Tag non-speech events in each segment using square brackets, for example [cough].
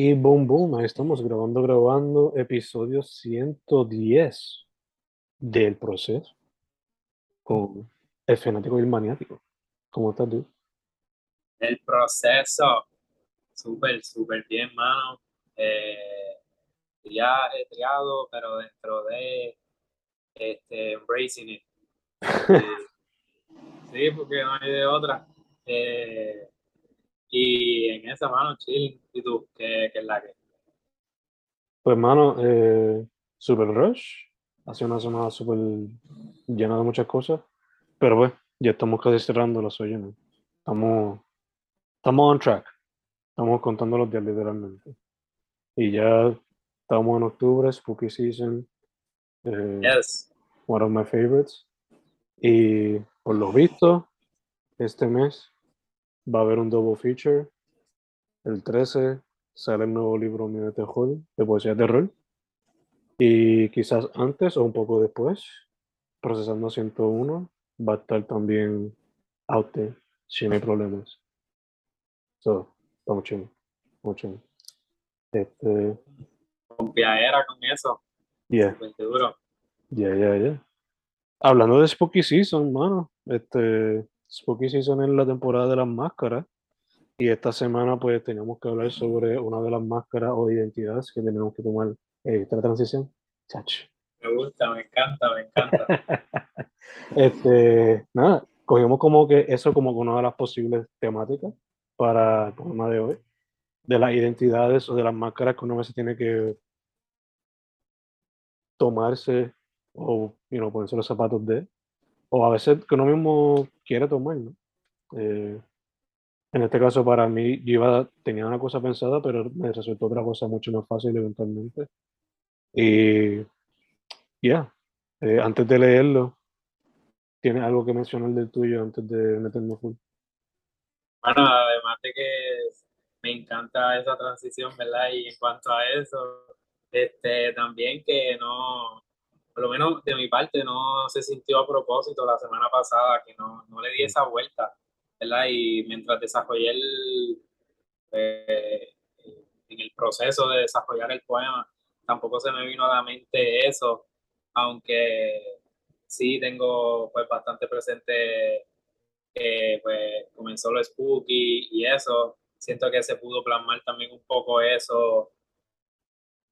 Y boom, boom, ahí estamos grabando, grabando episodio 110 del proceso con el fanático y el maniático. ¿Cómo estás tú? El proceso, súper, súper bien, mano. Eh, ya he triado, pero dentro de este, embracing it. [laughs] Sí, porque no hay de otra. Eh, y en esa mano, chill. ¿Y tú? ¿Qué, qué es la que? Pues, mano, eh, super rush. Ha sido una semana súper llena de muchas cosas. Pero pues, ya estamos casi cerrando la suya, ¿no? Estamos, estamos on track. Estamos contando los días literalmente. Y ya estamos en octubre, Spooky Season. eh, Yes. one of my favorites. Y por lo visto, este mes va a haber un double feature. El 13 sale el nuevo libro de terror, de poesía de terror. Y quizás antes o un poco después, Procesando 101 va a estar también out there, si no hay problemas. So, estamos chill, estamos. Este, Con piadera con eso. yeah. Duro. Ya, ya, ya. Hablando de Spooky Season, mano, este, Spooky Season es la temporada de las máscaras y esta semana pues teníamos que hablar sobre una de las máscaras o identidades que tenemos que tomar en esta transición. Chacho. Me gusta, me encanta, me encanta. [laughs] Este, nada, cogimos como que eso como una de las posibles temáticas para el programa de hoy, de las identidades o de las máscaras que uno a veces tiene que tomarse o you know, ponerse los zapatos de, o a veces que uno mismo quiere tomar, ¿no? Eh, en este caso para mí, yo iba, tenía una cosa pensada, pero me resultó otra cosa mucho más fácil eventualmente. Y ya, eh, antes de leerlo, ¿tienes algo que mencionar del tuyo antes de meternos full? Bueno, además de que me encanta esa transición, ¿verdad? Y en cuanto a eso, este, también que no, por lo menos de mi parte, no se sintió a propósito la semana pasada, que no, no le di esa vuelta, ¿verdad? Y mientras desarrollé el, eh, en el proceso de desarrollar el poema, tampoco se me vino a la mente eso, aunque sí tengo pues bastante presente que pues comenzó lo spooky y eso, siento que se pudo plasmar también un poco eso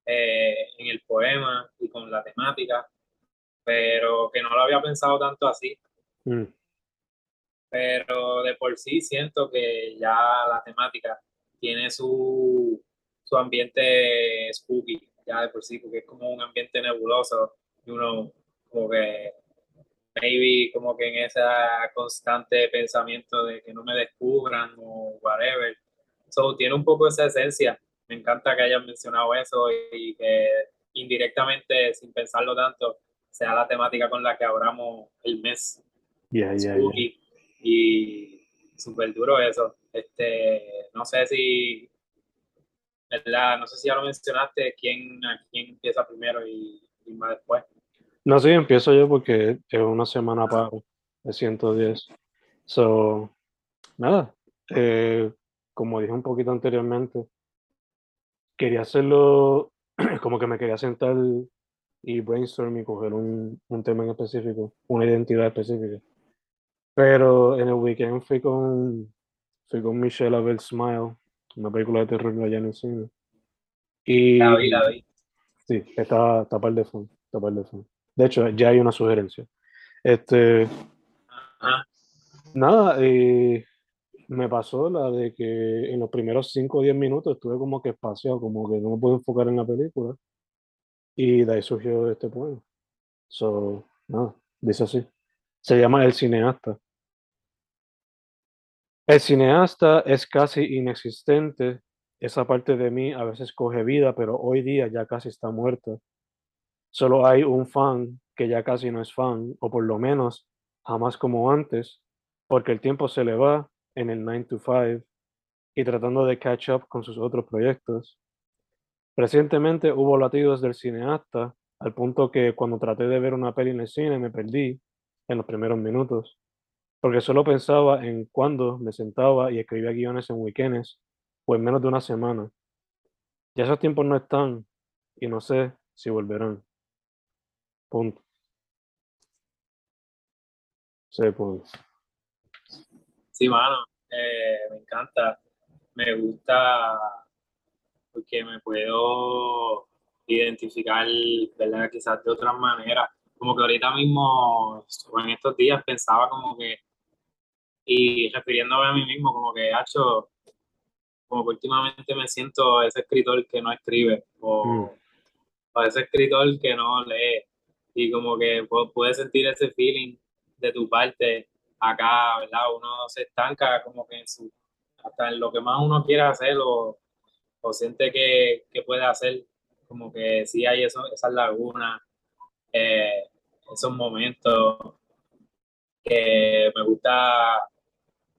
eh, en el poema y con la temática, pero que no lo había pensado tanto así, Mm, pero de por sí siento que ya la temática tiene su, su ambiente spooky, ya de por sí, porque es como un ambiente nebuloso y uno como que maybe como que en ese constante pensamiento de que no me descubran o whatever. So, tiene un poco esa esencia. Me encanta que hayan mencionado eso y que indirectamente, sin pensarlo tanto, sea la temática con la que abramos el mes ya, ya. spooky y súper duro eso. Este, no sé si, ¿verdad? No sé si ya lo mencionaste, quién, a quién empieza primero y, y más después. No, sí, empiezo yo porque es una semana para de 110. So, nada, eh, como dije un poquito anteriormente, quería hacerlo [clears throat] como que me quería sentar y brainstorm y coger un, un tema en específico, una identidad específica. Pero en el weekend fui con, fui con Michelle a ver Smile, una película de terror allá en el cine. Y La vi, la vi. Sí, está, está par de fondo, está par de fondo. De hecho, ya hay una sugerencia. Este, Ajá. nada, eh, me pasó la de que en los primeros 5 o 10 minutos estuve como que espaciado, como que no me puedo enfocar en la película. Y de ahí surgió este poema. So, nada, dice así. Se llama El cineasta. El cineasta es casi inexistente. Esa parte de mí a veces coge vida, pero hoy día ya casi está muerta. Solo hay un fan que ya casi no es fan, o por lo menos jamás como antes, porque el tiempo se le va en el 9 to 5 y tratando de catch up con sus otros proyectos. Recientemente hubo latidos del cineasta, al punto que cuando traté de ver una peli en el cine me perdí en los primeros minutos, porque solo pensaba en cuándo me sentaba y escribía guiones en weekends o en menos de una semana. Ya esos tiempos no están y no sé si volverán. Punto. Sí, punto. Sí, mano, eh, me encanta. Me gusta porque me puedo identificar, ¿verdad? Quizás de otras maneras. Como que ahorita mismo, o en estos días, pensaba como que, y refiriéndome a mí mismo, como que, hecho como que últimamente me siento ese escritor que no escribe, o, Mm. o ese escritor que no lee, y como que pu- puedes sentir ese feeling de tu parte acá, ¿verdad? Uno se estanca como que en su, hasta en lo que más uno quiere hacer o, o siente que, que puede hacer, como que sí hay eso, esas lagunas, eh, esos momentos que me gusta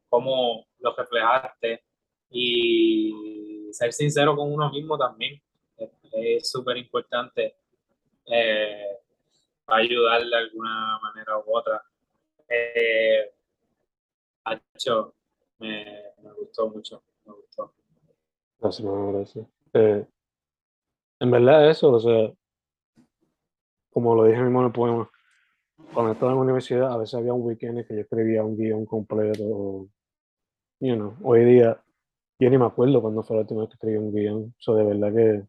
cómo los reflejaste y ser sincero con uno mismo también es- súper importante eh, para ayudar de alguna manera u otra. Eh, me, me gustó mucho, me gustó. Gracias, hermano, gracias. Eh, en verdad eso, o sea, como lo dije mismo en el poema, cuando estaba en la universidad a veces había un weekend en que yo escribía un guion completo, o, you know, hoy día yo ni me acuerdo cuando fue la última vez que escribí un guion, so, de verdad que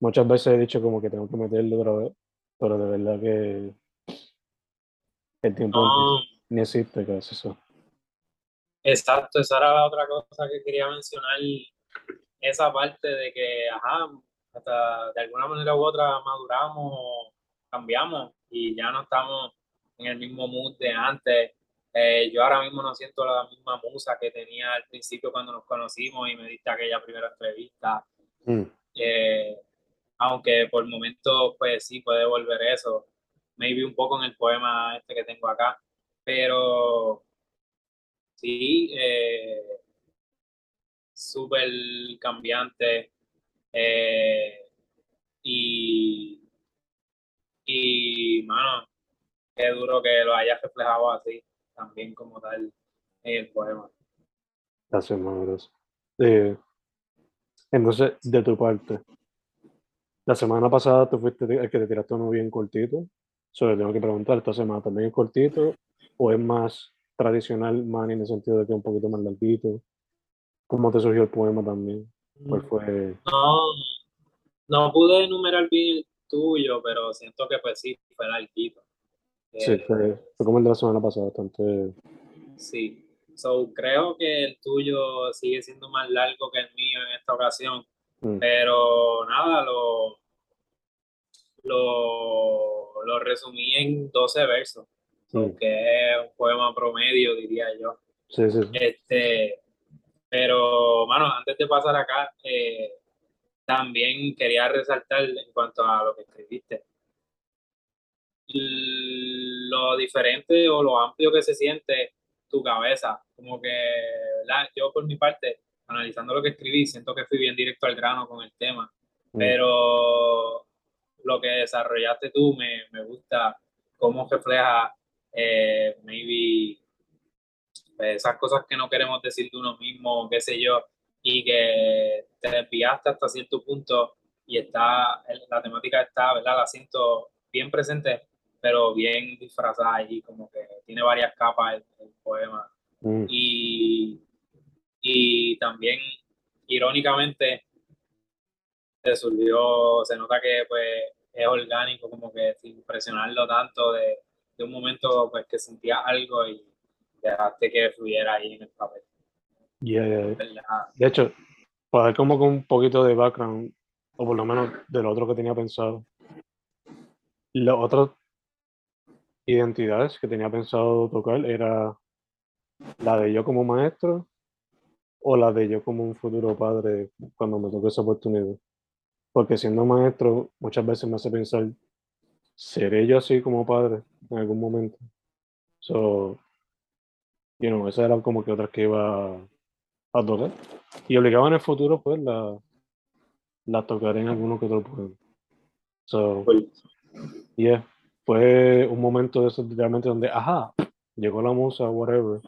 muchas veces he dicho como que tengo que meterlo otra vez, pero de verdad que el tiempo No, ni existe casi eso. Exacto, esa era la otra cosa que quería mencionar, esa parte de que, ajá, hasta de alguna manera u otra maduramos cambiamos y ya no estamos en el mismo mood de antes. Eh, yo ahora mismo no siento la misma musa que tenía al principio cuando nos conocimos y me diste aquella primera entrevista. Mm, Eh, aunque por momentos, pues sí, puede volver eso. Maybe un poco en el poema este que tengo acá. Pero sí, eh, súper cambiante. eh, y, y, mano, qué duro que lo hayas reflejado así, también como tal en el poema. Gracias, gracias. Eh, entonces, de tu parte, la semana pasada tú fuiste el que te tiraste uno bien cortito. Solo tengo que preguntar, ¿esta semana también es cortito o es más tradicional, man, en el sentido de que un poquito más larguito? ¿Cómo te surgió el poema también? ¿Cuál fue? No, no pude enumerar bien el tuyo, pero siento que pues sí, fue larguito. Sí, Eh, fue, fue como el de la semana pasada, bastante. Sí, so, creo que el tuyo sigue siendo más largo que el mío en esta ocasión, mm, pero nada, lo, lo, lo resumí en 12 versos, so, Mm. que es un poema promedio, diría yo. Sí, sí, sí. Este, pero, mano, antes de pasar acá, eh, también quería resaltar en cuanto a lo que escribiste, lo diferente o lo amplio que se siente tu cabeza. Como que, ¿verdad? Yo por mi parte, analizando lo que escribí, siento que fui bien directo al grano con el tema, Mm, pero lo que desarrollaste tú me, me gusta cómo refleja, eh, maybe, pues, esas cosas que no queremos decir de uno mismo, qué sé yo, y que te desviaste hasta cierto punto y está, la temática está, ¿verdad? La siento bien presente, pero bien disfrazada y como que tiene varias capas el, el poema. mm, Y, y también, irónicamente, se surgió, se nota que pues es orgánico, como que sin presionarlo tanto de, de un momento pues que sentías algo y dejaste que fluyera ahí en el papel. yeah, yeah, yeah. De hecho, para dar como con un poquito de background, o por lo menos de lo otro que tenía pensado, las otras identidades que tenía pensado tocar era la de yo como maestro o la de yo como un futuro padre cuando me toque esa oportunidad. Porque siendo maestro muchas veces me hace pensar, ¿seré yo así como padre en algún momento? So, you know, esas eran como que otras que iba a tocar. Y obligado en el futuro, pues la, la tocaré en alguno que otro poema. So, Cool. yeah, fue un momento de eso literalmente donde, ajá, llegó la musa, whatever,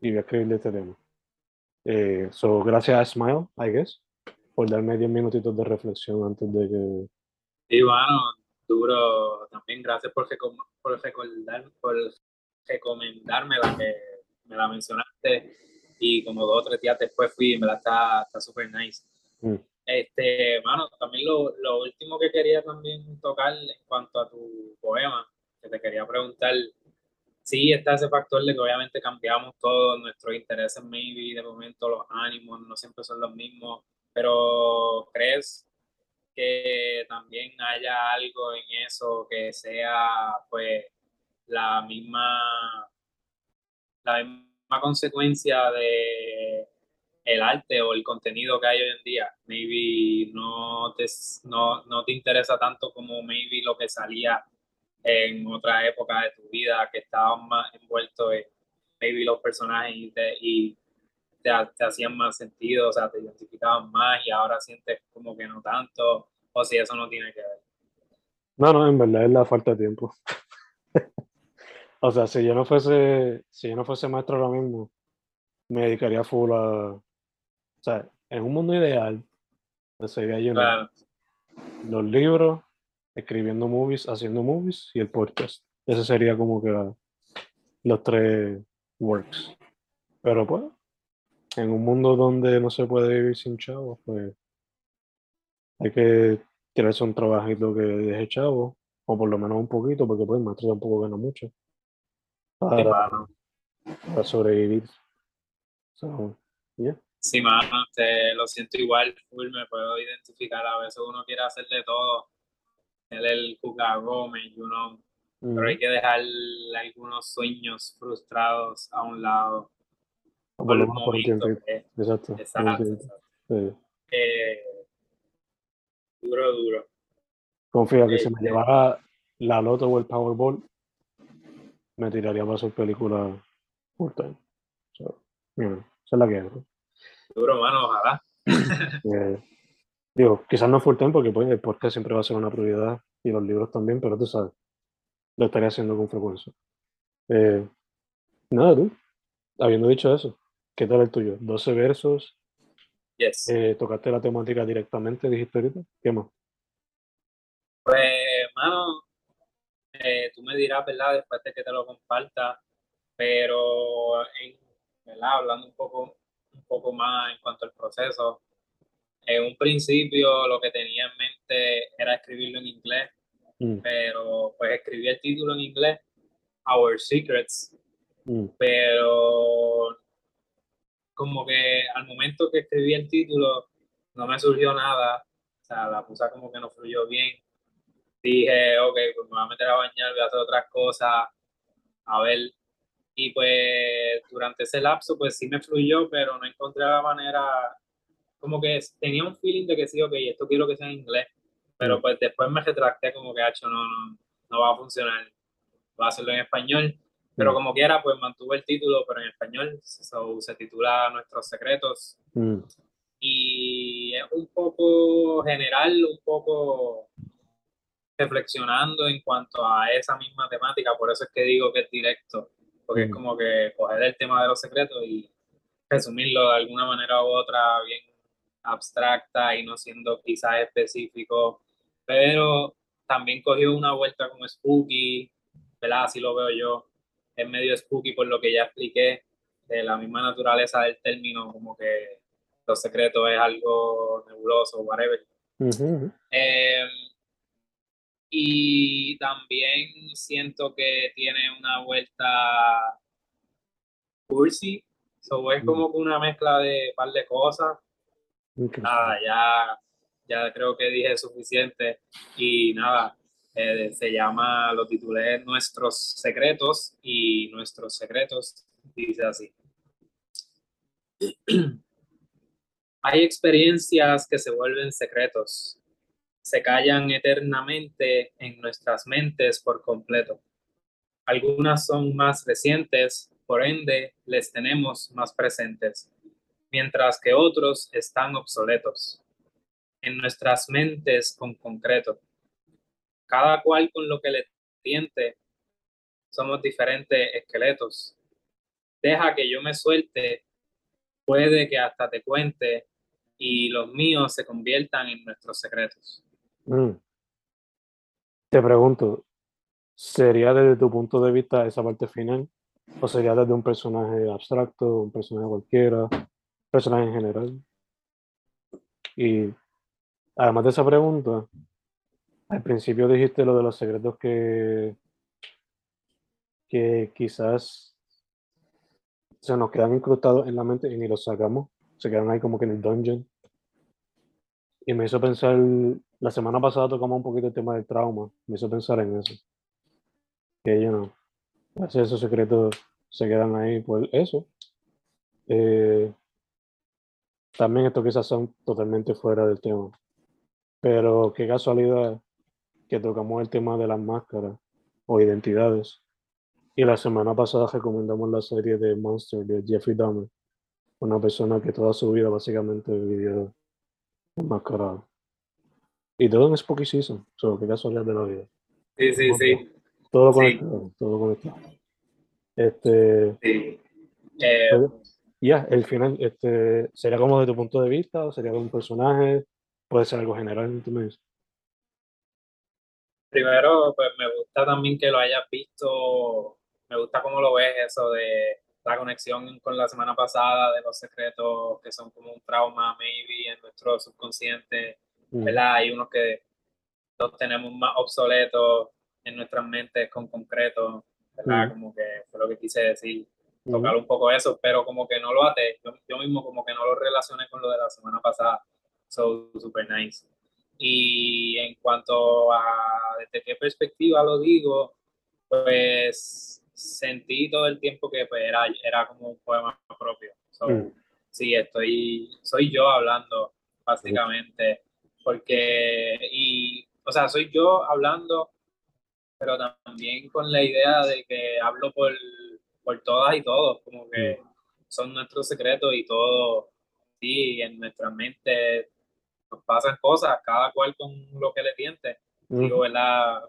y voy a escribir de este tema. Eh, so, gracias a Smile, I guess, por darme 10 minutitos de reflexión antes de que... Sí, bueno, duro también. Gracias por, por, recordar, por recomendarme la que me la mencionaste y como dos o tres días después fui y me la está súper nice. Mm. Este, mano, también lo, lo, último que quería también tocar en cuanto a tu poema, que te quería preguntar, sí está ese factor de que obviamente cambiamos todos nuestros intereses, maybe de momento los ánimos no siempre son los mismos, pero ¿crees que también haya algo en eso que sea pues la misma la misma consecuencia de el arte o el contenido que hay hoy en día. Maybe no te, no, no te interesa tanto como maybe lo que salía en otra época de tu vida, que estabas más envuelto en maybe los personajes y, te, y te, hacían más sentido, o sea, te identificaban más y ahora sientes como que no tanto, o si eso no tiene que ver. No, no, en verdad es la falta de tiempo. [laughs] o sea, si yo no fuese, si yo no fuese maestro ahora mismo, me dedicaría full a, o sea, en un mundo ideal, sería yo los libros, escribiendo movies, haciendo movies y el podcast. Ese sería como que los tres works. Pero pues, en un mundo donde no se puede vivir sin chavos, pues hay que tirarse un trabajito que deje chavos, o por lo menos un poquito, porque pues maestro tampoco gana mucho. Para, para sobrevivir. So, yeah. Sí, mano, te lo siento igual, me puedo identificar. A veces uno quiere hacer de todo. Él el Cuca Gómez, uno, pero hay que dejar algunos sueños frustrados a un lado. Por, lo por tiempo. Exacto. Exacto. Eh, duro, duro. Confía que si me este llevara la Loto o el Powerball, me tiraría para su película full time. So, esa es la que es. Duro, mano, ojalá. [laughs] Eh, digo, quizás no full time porque pues, el podcast siempre va a ser una prioridad y los libros también, pero tú sabes, lo estaría haciendo con frecuencia. Eh, nada, tú, habiendo dicho eso, ¿qué tal el tuyo? 12 versos. Yes. Eh, ¿Tocaste la temática directamente, dijiste ahorita? ¿Qué más? Pues, mano, tú me dirás, ¿verdad? Después de que te lo comparta, pero, en, ¿verdad? Hablando un poco un poco más en cuanto al proceso. En un principio lo que tenía en mente era escribirlo en inglés, mm. pero pues escribí el título en inglés, Our Secrets, mm. pero como que al momento que escribí el título no me surgió nada, o sea, la puse como que no fluyó bien. Dije, ok, pues me voy a meter a bañar, voy a hacer otras cosas, a ver. Y pues durante ese lapso, pues sí me fluyó, pero no encontré la manera, como que tenía un feeling de que sí, ok, esto quiero que sea en inglés, pero pues después me retracté como que, hecho no, no, no va a funcionar, voy a hacerlo en español. Pero como quiera, pues mantuve el título, pero en español, se titula Nuestros Secretos. Mm. Y es un poco general, un poco reflexionando en cuanto a esa misma temática, por eso es que digo que es directo porque es mm. como que coger el tema de los secretos y resumirlo de alguna manera u otra bien abstracta y no siendo quizás específico, pero también cogió una vuelta como spooky, ¿verdad? Así lo veo yo, es medio spooky por lo que ya expliqué, de la misma naturaleza del término, como que los secretos es algo nebuloso, whatever. Em, y también siento que tiene una vuelta cursi, so es como una mezcla de un par de cosas. Nada, ya, ya creo que dije suficiente. Y nada, eh, se llama, lo titulé Nuestros Secretos y Nuestros Secretos dice así. [clears throat] Hay experiencias que se vuelven secretos se callan eternamente en nuestras mentes por completo. Algunas son más recientes, por ende les tenemos más presentes, mientras que otros están obsoletos en nuestras mentes con concreto. Cada cual con lo que le tiente, somos diferentes esqueletos. Deja que yo me suelte, puede que hasta te cuente y los míos se conviertan en nuestros secretos. Mm. Te pregunto, ¿sería desde tu punto de vista esa parte final? ¿O sería desde un personaje abstracto, un personaje cualquiera, personaje en general? Y además de esa pregunta, al principio dijiste lo de los secretos que, que quizás se nos quedan incrustados en la mente y ni los sacamos. Se quedan ahí como que en el dungeon. Y me hizo pensar, la semana pasada tocamos un poquito el tema del trauma. Me hizo pensar en eso. Que, yo no know, esos secretos se quedan ahí por eso. Eh, también esto quizás son totalmente fuera del tema. Pero qué casualidad que tocamos el tema de las máscaras o identidades. Y la semana pasada recomendamos la serie de Monster de Jeffrey Dahmer, una persona que toda su vida básicamente vivió enmascarado. Y todo en Spooky Season, solo que casualidad de la vida. Sí, sí, sí. Todo conectado, todo conectado. Este. Sí. Eh, pues, ya, el final, este, ¿sería como de tu punto de vista? ¿O sería de un personaje? ¿Puede ser algo general? ¿tú me dices? Primero, pues me gusta también que lo hayas visto me gusta cómo lo ves eso de la conexión con la semana pasada, de los secretos que son como un trauma, maybe, en nuestro subconsciente, mm. ¿verdad? Hay unos que los tenemos más obsoletos en nuestras mentes con concreto, ¿verdad? Mm. Como que fue lo que quise decir, mm. tocar un poco eso, pero como que no lo ate, yo, mismo como que no lo relacioné con lo de la semana pasada, so super nice. Y en cuanto a desde qué perspectiva lo digo, pues sentí todo el tiempo que pues, era, era como un poema propio. Mm. Sí, estoy, soy yo hablando, básicamente, porque, y, o sea, soy yo hablando, pero también con la idea de que hablo por, por todas y todos, como que mm. son nuestros secretos y todo, sí, en nuestra mente nos pasan cosas, cada cual con lo que le tiente. Digo, ¿verdad?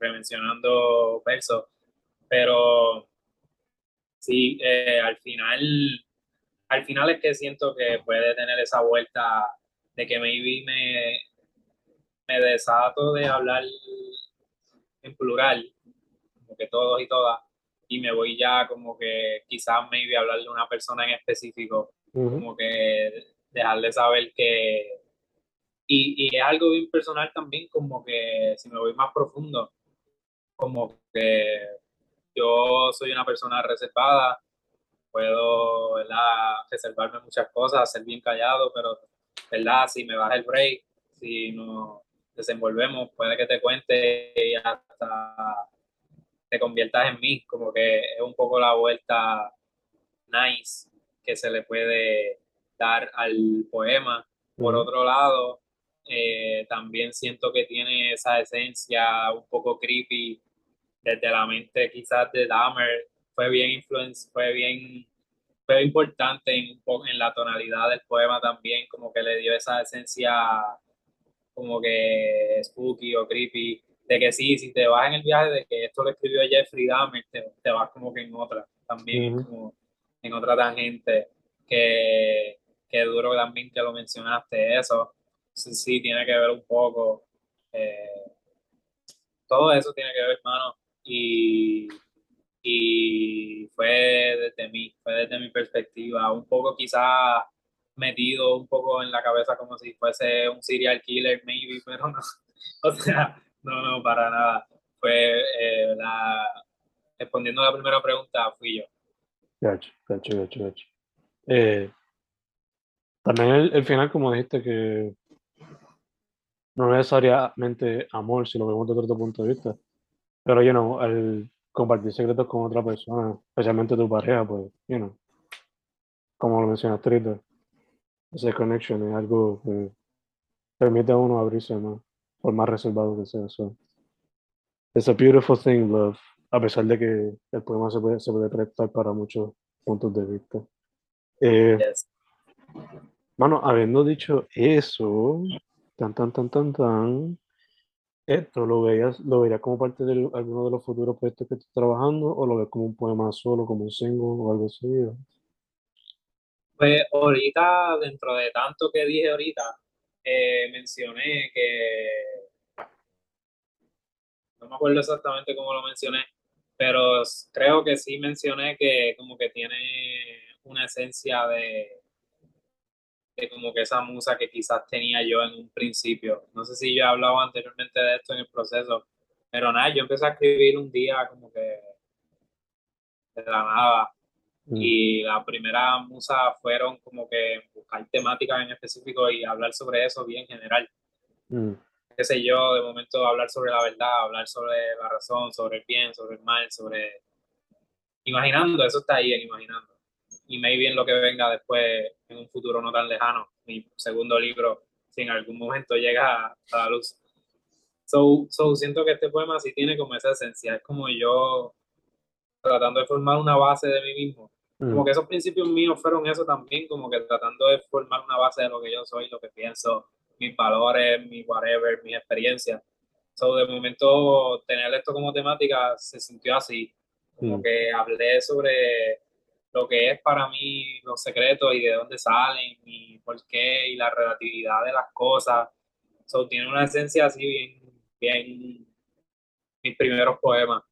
mencionando versos pero sí, eh, al final, al final es que siento que puede tener esa vuelta de que maybe me, me desato de hablar en plural, como que todos y todas, y me voy ya como que quizás maybe hablar de una persona en específico, como que dejarle saber que... Y, y es algo bien personal también, como que si me voy más profundo, como que yo soy una persona reservada, puedo ¿verdad? reservarme muchas cosas, ser bien callado, pero ¿verdad? si me baja el break, si nos desenvolvemos, puede que te cuente y hasta te conviertas en mí, como que es un poco la vuelta nice que se le puede dar al poema. Por otro lado, eh, también siento que tiene esa esencia un poco creepy desde la mente quizás de Dahmer, fue bien influence, fue bien, fue importante en, en la tonalidad del poema también, como que le dio esa esencia como que spooky o creepy, de que sí, si te vas en el viaje de que esto lo escribió Jeffrey Dahmer, te, vas como que en otra, también como en otra tangente, que, que duro también que lo mencionaste, eso, sí, sí tiene que ver un poco, eh, todo eso tiene que ver, hermano, y, y fue desde mí, fue desde mi perspectiva, un poco quizá metido un poco en la cabeza como si fuese un serial killer, maybe, [laughs] pero no, o sea, no, no, para nada. Fue eh, la, respondiendo a la primera pregunta, fui yo. Gacho, gacho, gacho, gacho. Eh, también el, final, como dijiste, que no necesariamente amor, si lo vemos desde otro punto de vista, pero, you know, al compartir secretos con otra persona, especialmente tu pareja, pues, you know, como lo mencionaste ahorita, ese connection es algo que permite a uno abrirse más, por más reservado que sea. So, it's a beautiful thing, love, a pesar de que el poema se puede, se puede prestar para muchos puntos de vista. Eh, Mano, habiendo dicho eso, tan, tan, tan, tan, tan, ¿Esto lo veías, lo verías como parte de alguno de los futuros proyectos que estás trabajando o lo ves como un poema solo, como un single o algo así? Pues ahorita, dentro de tanto que dije ahorita, eh, mencioné que, no me acuerdo exactamente cómo lo mencioné, pero creo que sí mencioné que como que tiene una esencia de, como que esa musa que quizás tenía yo en un principio. No sé si yo he hablado anteriormente de esto en el proceso, pero nada, yo empecé a escribir un día como que de la nada. Mm. Y la primera musa fueron como que buscar temáticas en específico y hablar sobre eso bien general. Mm, Qué sé yo, de momento hablar sobre la verdad, hablar sobre la razón, sobre el bien, sobre el mal, sobre... Imaginando, eso está ahí en imaginando. Y maybe en lo que venga después, en un futuro no tan lejano, mi segundo libro, si en algún momento llega a, a la luz. So, so, siento que este poema sí tiene como esa esencia, es como yo tratando de formar una base de mí mismo. mm, Como que esos principios míos fueron eso también, como que tratando de formar una base de lo que yo soy, lo que pienso, mis valores, mi whatever, mis experiencias. So, de momento, tener esto como temática se sintió así, como Mm. que hablé sobre lo que es para mí los secretos y de dónde salen y por qué y la relatividad de las cosas. So, tiene una esencia así bien, bien, mis primeros poemas.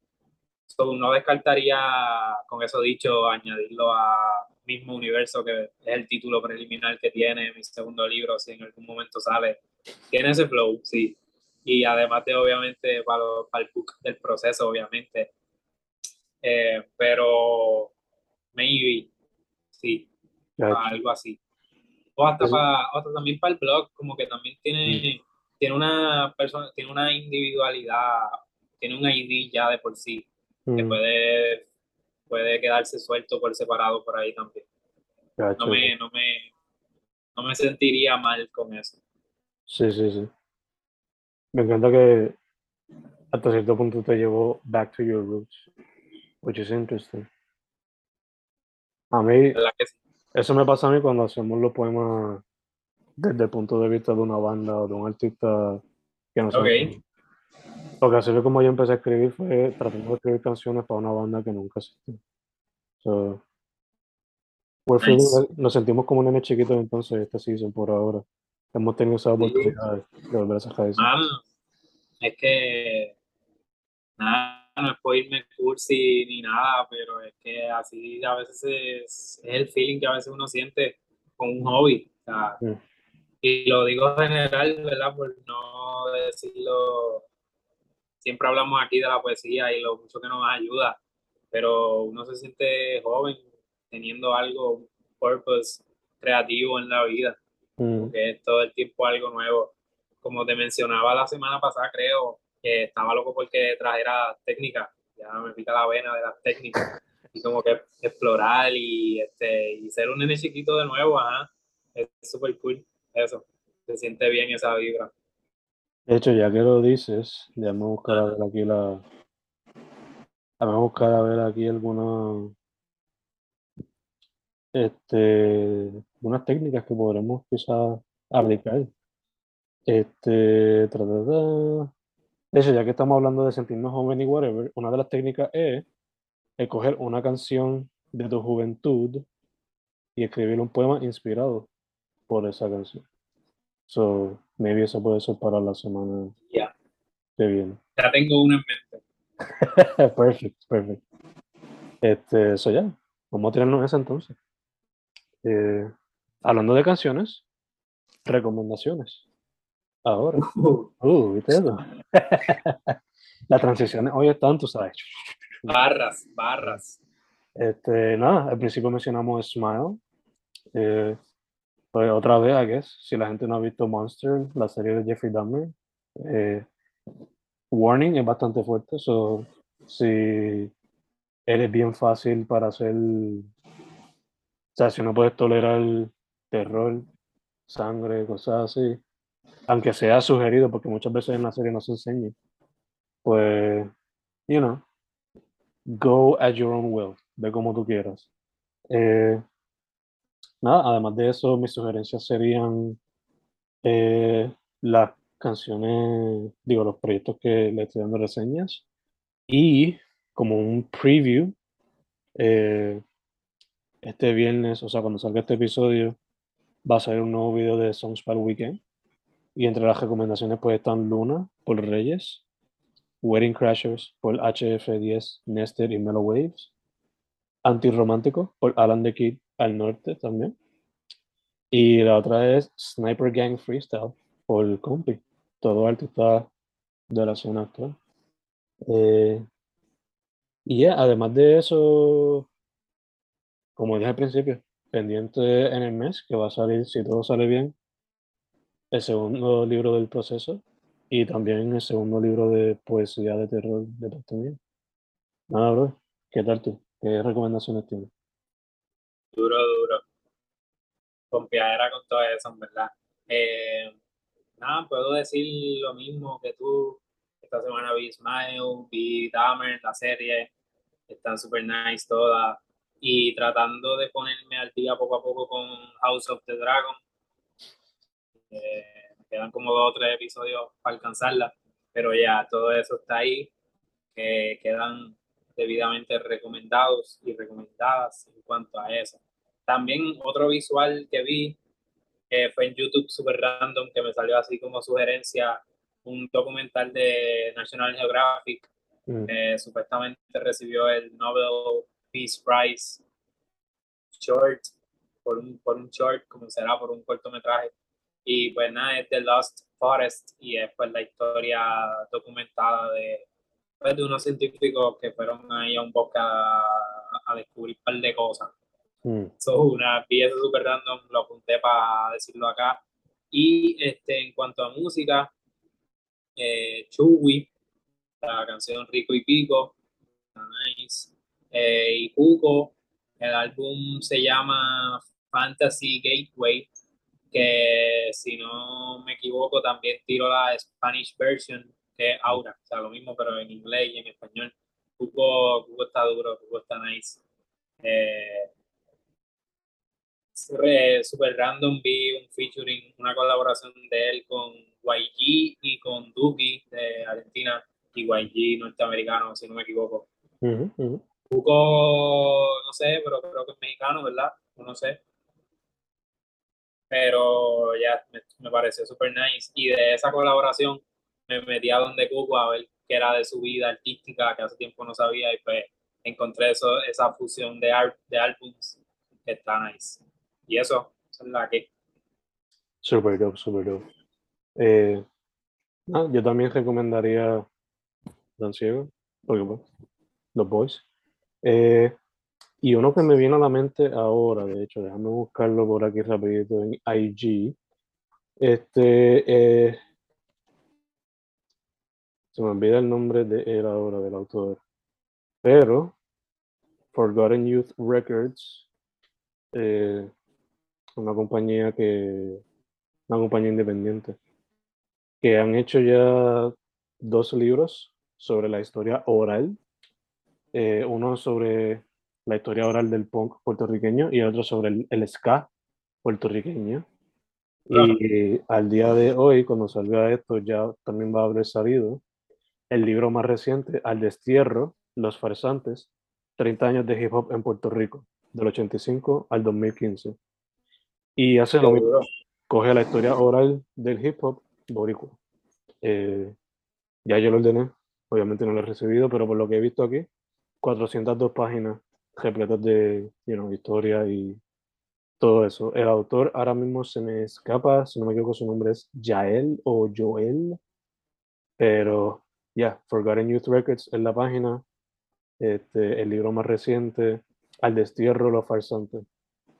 So, no descartaría, con eso dicho, añadirlo a mismo universo, que es el título preliminar que tiene mi segundo libro, si en algún momento sale. Tiene ese flow, sí. Y además de, obviamente, para, para el book del proceso, obviamente. Eh, pero, maybe, sí, para algo así. O hasta, Eso- para, hasta también para el blog, como que también tiene, tiene una persona, tiene una individualidad, tiene un ID ya de por sí que mm, puede, puede quedarse suelto por separado por ahí también. ya, No me, no me, no me sentiría mal con eso. Sí, sí, sí. Me encanta que hasta cierto punto te llevó back to your roots, which is interesting. A mí, ¿Verdad que sí? eso me pasa a mí cuando hacemos los poemas desde el punto de vista de una banda o de un artista que no sabe. Ok. Porque así fue como yo empecé a escribir, fue tratando de escribir canciones para una banda que nunca existió. So, feeling Nice. nos sentimos como nenes chiquitos entonces esta season por ahora. Hemos tenido esa oportunidad de volver a sacar eso. Es que nada, no es por irme cursi ni nada, pero es que así a veces es, es el feeling que a veces uno siente con un hobby. O sea, Mm. y lo digo general, ¿verdad? Por no decirlo. Siempre hablamos aquí de la poesía y lo mucho que nos ayuda, pero uno se siente joven teniendo algo, un purpose creativo en la vida. Mm, que es todo el tiempo algo nuevo. Como te mencionaba la semana pasada, creo estaba loco porque trajera técnicas, ya me pica la vena de las técnicas, y como que explorar y, este, y ser un nene chiquito de nuevo, ajá, es súper cool eso, se siente bien esa vibra. De hecho, ya que lo dices, déjame buscar a ver aquí la. Déjame buscar a ver aquí alguna. Este. Unas técnicas que podremos quizás aplicar. Este. tra. De hecho, ya que estamos hablando de sentirnos joven y whatever, una de las técnicas es escoger una canción de tu juventud y escribir un poema inspirado por esa canción. So, maybe eso puede ser para la semana Ya, que viene. [laughs] ya tengo una en mente. perfect, perfect. Este, eso ya. Vamos a tenernos esa entonces. Eh, hablando de canciones, recomendaciones. Ahora. [laughs] Uh, ¿viste eso? [laughs] Las transiciones hoy están, tú sabes. Barras, barras. Este, nada, al principio mencionamos Smile. Eh, pues otra vez, I guess, si la gente no ha visto Monster, la serie de Jeffrey Dahmer, eh, Warning es bastante fuerte, so, si eres bien fácil para hacer, o sea, si no puedes tolerar terror, sangre, cosas así, aunque sea sugerido, porque muchas veces en la serie no se enseña, pues, you know, go at your own will, ve como tú quieras. Eh, nada, además de eso, mis sugerencias serían eh, las canciones, digo, los proyectos que le estoy dando reseñas y como un preview, eh, este viernes, o sea, cuando salga este episodio, va a salir un nuevo video de Songs para el Weekend. Y entre las recomendaciones pues están Luna por Reyes, Wedding Crashers por HF10, Nested y Mellow Waves, Antirromántico por Alan the Kid al norte también. Y la otra es Sniper Gang Freestyle por Compi, todo artista de la zona actual. Eh, y además de eso, como dije al principio, pendiente en el mes que va a salir, si todo sale bien, el segundo libro del proceso y también el segundo libro de poesía de terror de parte Nada, bro. ¿Qué tal tú? ¿Qué recomendaciones tienes? Duro, duro. Con piadera con todo eso, en verdad. Eh, nada, puedo decir lo mismo que tú. Esta semana vi Smile, vi Dahmer, la serie. Están super nice todas. Y tratando de ponerme al día poco a poco con House of the Dragon. Eh, quedan como dos o tres episodios para alcanzarla. Pero ya, todo eso está ahí. que quedan debidamente recomendados y recomendadas en cuanto a eso. También otro visual que vi eh, fue en YouTube super random que me salió así como sugerencia un documental de National Geographic mm. que supuestamente recibió el Nobel Peace Prize short por un, por un short como será por un cortometraje y pues nada es The Lost Forest y es pues la historia documentada de pues, de unos científicos que fueron ahí a un bosque a, descubrir un par de cosas. Mm. una pieza súper random, lo apunté para decirlo acá. Y este, en cuanto a música, eh, la canción Rico y Pico, nice. Eh, y Cuco, el álbum se llama Fantasy Gateway, que si no me equivoco también tiro la Spanish version que Aura, o sea, lo mismo, pero en inglés y en español. Cuco, está duro, Cuco está nice. Eh, super random vi un featuring, una colaboración de él con YG y con Duki de Argentina y YG norteamericano, si no me equivoco. Uh no sé, pero creo que es mexicano, ¿verdad? No sé. Pero ya me, pareció super nice. Y de esa colaboración me metí a donde Cuco a ver qué era de su vida artística, que hace tiempo no sabía, y pues encontré eso, esa fusión de, de álbums que está nice. Y eso, es la que. Super dope, super dope. Eh, yo también recomendaría Dan Ciego, porque pues, los boys. Eh, y uno que me viene a la mente ahora, de hecho, déjame buscarlo por aquí rapidito en IG. Este, eh, se me olvida el nombre de él ahora, del autor. Pero Forgotten Youth Records, eh, una compañía que, una compañía independiente, que han hecho ya dos libros sobre la historia oral. Eh, uno sobre la historia oral del punk puertorriqueño y otro sobre el, el ska puertorriqueño. Y al día de hoy, cuando salga esto, ya también va a haber salido el libro más reciente, Al Destierro, Los Farsantes, 30 años de hip hop en Puerto Rico, del 85 al 2015. Y hace lo mismo, coge la historia oral del hip hop boricua. Eh, ya yo lo ordené, obviamente no lo he recibido, pero por lo que he visto aquí, 402 páginas repletas de historia y todo eso. El autor ahora mismo se me escapa, si no me equivoco, su nombre es Yael o Joel, pero ya, Forgotten Youth Records es la página, este, el libro más reciente, Al Destierro, Los Farsantes,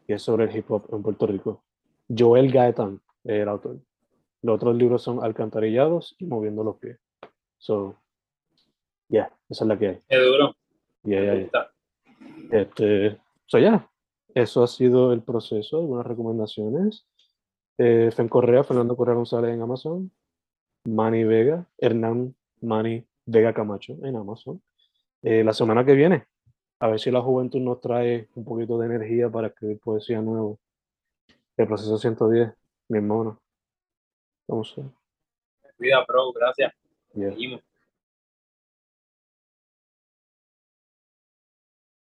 que es sobre el hip hop en Puerto Rico. Joel Gaetan es el autor. Los otros libros son Alcantarillados y Moviendo los Pies. So, ya, esa es la que hay. Es duro. Ya, ya. Este, so, ya, eso ha sido el proceso, algunas recomendaciones. Eh, Fen Correa, Fernando Correa González en Amazon, Manny Vega, Hernán Manny Vega Camacho en Amazon. Eh, la semana que viene, a ver si la juventud nos trae un poquito de energía para escribir poesía nueva. El proceso 110, mi hermano. Vamos a Cuida, bro, gracias. Seguimos.